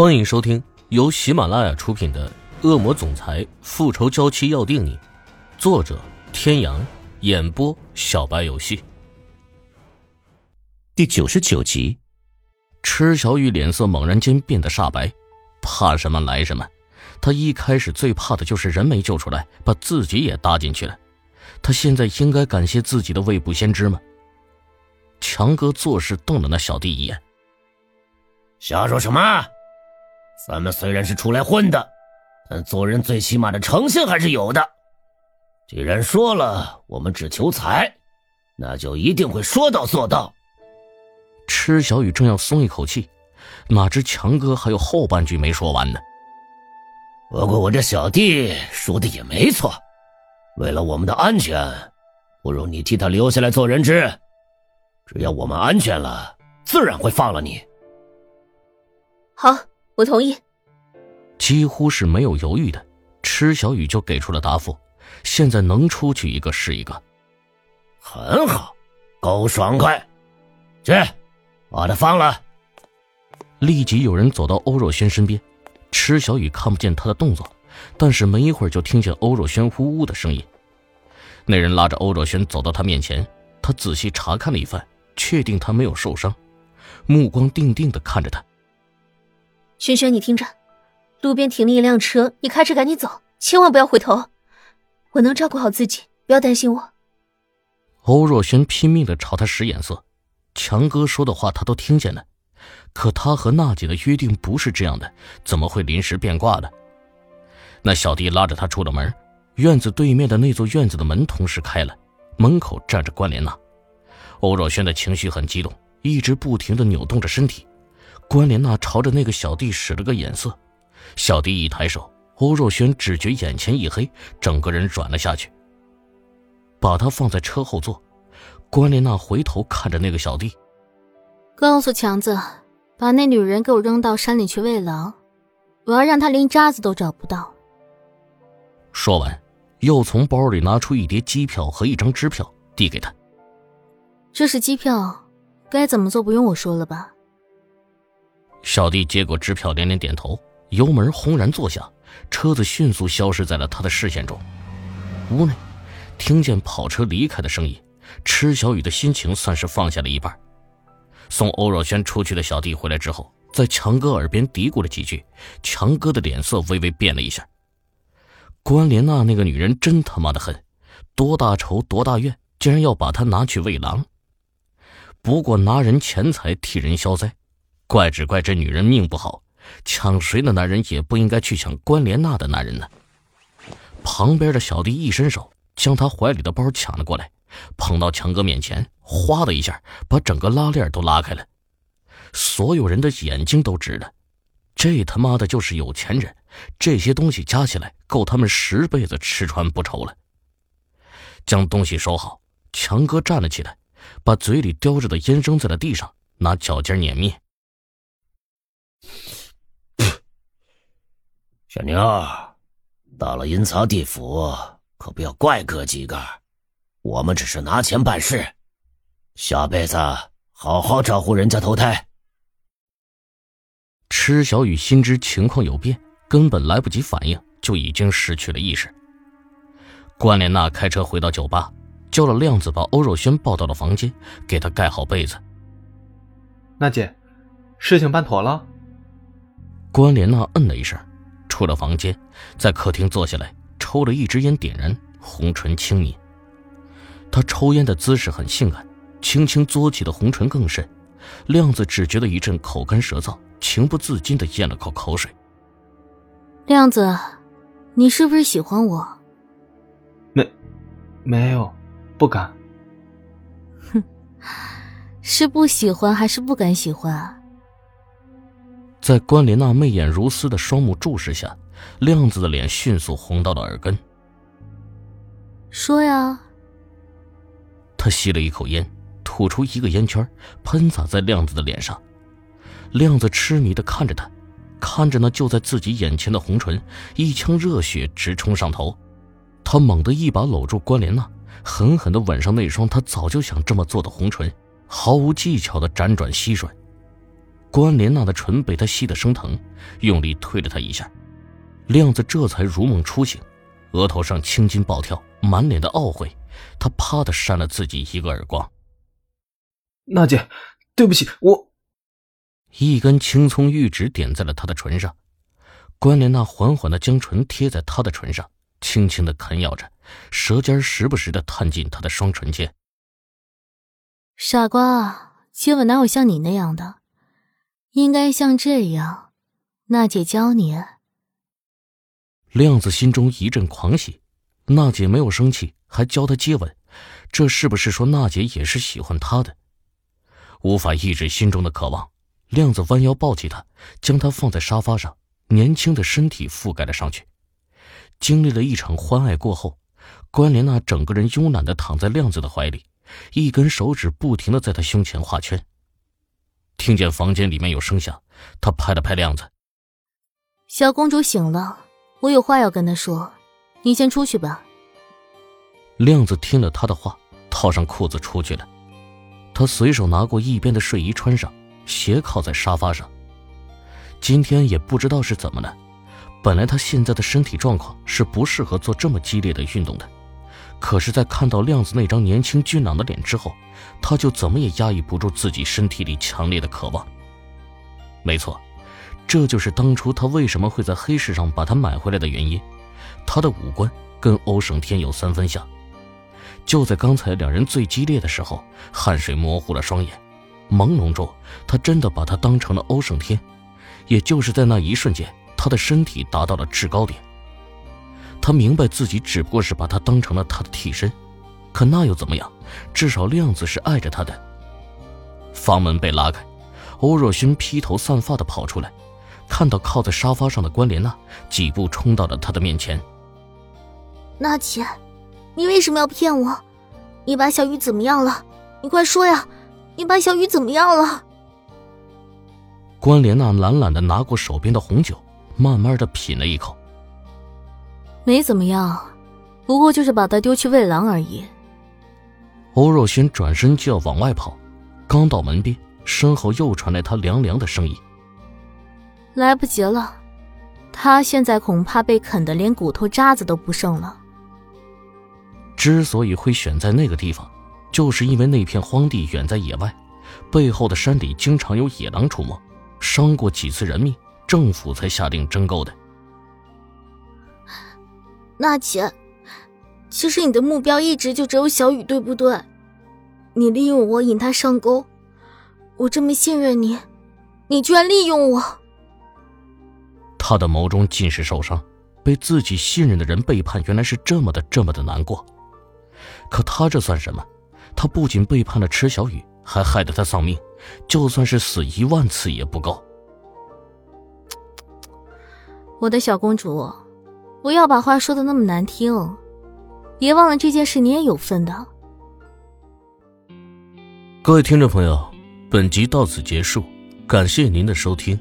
欢迎收听由喜马拉雅出品的《恶魔总裁复仇娇妻要定你》，作者：天阳，演播：小白游戏。第九十九集，池小雨脸色猛然间变得煞白，怕什么来什么。他一开始最怕的就是人没救出来，把自己也搭进去了。他现在应该感谢自己的未卜先知吗？强哥做事瞪了那小弟一眼，瞎说什么？咱们虽然是出来混的，但做人最起码的诚信还是有的。既然说了我们只求财，那就一定会说到做到。池小雨正要松一口气，哪知强哥还有后半句没说完呢。不过我这小弟说的也没错，为了我们的安全，不如你替他留下来做人质。只要我们安全了，自然会放了你。好。我同意，几乎是没有犹豫的，池小雨就给出了答复。现在能出去一个是一个，很好，够爽快。去，把他放了。立即有人走到欧若轩身边，池小雨看不见他的动作，但是没一会儿就听见欧若轩呜呜的声音。那人拉着欧若轩走到他面前，他仔细查看了一番，确定他没有受伤，目光定定的看着他。轩轩，你听着，路边停了一辆车，你开车赶紧走，千万不要回头。我能照顾好自己，不要担心我。欧若轩拼命的朝他使眼色，强哥说的话他都听见了，可他和娜姐的约定不是这样的，怎么会临时变卦的？那小弟拉着他出了门，院子对面的那座院子的门同时开了，门口站着关莲娜。欧若轩的情绪很激动，一直不停的扭动着身体。关莲娜朝着那个小弟使了个眼色，小弟一抬手，欧若轩只觉眼前一黑，整个人软了下去。把他放在车后座，关莲娜回头看着那个小弟，告诉强子，把那女人给我扔到山里去喂狼，我要让他连渣子都找不到。说完，又从包里拿出一叠机票和一张支票递给他。这是机票，该怎么做不用我说了吧？小弟接过支票，连连点头，油门轰然坐下，车子迅速消失在了他的视线中。屋内，听见跑车离开的声音，池小雨的心情算是放下了一半。送欧若轩出去的小弟回来之后，在强哥耳边嘀咕了几句，强哥的脸色微微变了一下。关莲娜那个女人真他妈的狠，多大仇多大怨，竟然要把她拿去喂狼。不过拿人钱财替人消灾。怪只怪这女人命不好，抢谁的男人也不应该去抢关莲娜的男人呢。旁边的小弟一伸手，将他怀里的包抢了过来，捧到强哥面前，哗的一下把整个拉链都拉开了。所有人的眼睛都直了，这他妈的就是有钱人，这些东西加起来够他们十辈子吃穿不愁了。将东西收好，强哥站了起来，把嘴里叼着的烟扔在了地上，拿脚尖碾灭。小妞，到了阴曹地府，可不要怪哥几个，我们只是拿钱办事。下辈子好好照顾人家投胎。池小雨心知情况有变，根本来不及反应，就已经失去了意识。关莲娜开车回到酒吧，叫了亮子把欧若轩抱到了房间，给他盖好被子。娜姐，事情办妥了。关莲娜嗯了一声。出了房间，在客厅坐下来，抽了一支烟，点燃，红唇轻抿。她抽烟的姿势很性感，轻轻嘬起的红唇更甚。亮子只觉得一阵口干舌燥，情不自禁的咽了口口水。亮子，你是不是喜欢我？没，没有，不敢。哼，是不喜欢还是不敢喜欢？在关莲娜媚眼如丝的双目注视下，亮子的脸迅速红到了耳根。说呀。他吸了一口烟，吐出一个烟圈，喷洒在亮子的脸上。亮子痴迷的看着他，看着那就在自己眼前的红唇，一腔热血直冲上头。他猛地一把搂住关莲娜，狠狠的吻上那双他早就想这么做的红唇，毫无技巧的辗转吸吮。关莲娜的唇被他吸得生疼，用力推了他一下，亮子这才如梦初醒，额头上青筋暴跳，满脸的懊悔，他啪的扇了自己一个耳光。娜姐，对不起，我。一根青葱玉指点在了他的唇上，关莲娜缓缓的将唇贴在他的唇上，轻轻的啃咬着，舌尖时不时的探进他的双唇间。傻瓜，接吻哪有像你那样的？应该像这样，娜姐教你。亮子心中一阵狂喜，娜姐没有生气，还教他接吻，这是不是说娜姐也是喜欢他的？无法抑制心中的渴望。亮子弯腰抱起她，将她放在沙发上，年轻的身体覆盖了上去。经历了一场欢爱过后，关莲娜整个人慵懒的躺在亮子的怀里，一根手指不停的在他胸前画圈。听见房间里面有声响，他拍了拍亮子：“小公主醒了，我有话要跟她说，你先出去吧。”亮子听了他的话，套上裤子出去了。他随手拿过一边的睡衣穿上。斜靠在沙发上。今天也不知道是怎么了，本来他现在的身体状况是不适合做这么激烈的运动的，可是，在看到亮子那张年轻俊朗的脸之后，他就怎么也压抑不住自己身体里强烈的渴望。没错，这就是当初他为什么会在黑市上把他买回来的原因。他的五官跟欧胜天有三分像。就在刚才两人最激烈的时候，汗水模糊了双眼。朦胧中，他真的把他当成了欧胜天，也就是在那一瞬间，他的身体达到了制高点。他明白自己只不过是把他当成了他的替身，可那又怎么样？至少亮子是爱着他的。房门被拉开，欧若勋披头散发的跑出来，看到靠在沙发上的关莲娜，几步冲到了他的面前。娜姐，你为什么要骗我？你把小雨怎么样了？你快说呀！你把小雨怎么样了？关莲娜懒懒的拿过手边的红酒，慢慢的品了一口。没怎么样，不过就是把他丢去喂狼而已。欧若轩转身就要往外跑，刚到门边，身后又传来他凉凉的声音：“来不及了，他现在恐怕被啃得连骨头渣子都不剩了。”之所以会选在那个地方。就是因为那片荒地远在野外，背后的山里经常有野狼出没，伤过几次人命，政府才下定征购的。娜姐，其实你的目标一直就只有小雨，对不对？你利用我引他上钩，我这么信任你，你居然利用我！他的眸中尽是受伤，被自己信任的人背叛，原来是这么的这么的难过。可他这算什么？他不仅背叛了池小雨，还害得他丧命，就算是死一万次也不够。我的小公主，不要把话说的那么难听，别忘了这件事你也有份的。各位听众朋友，本集到此结束，感谢您的收听。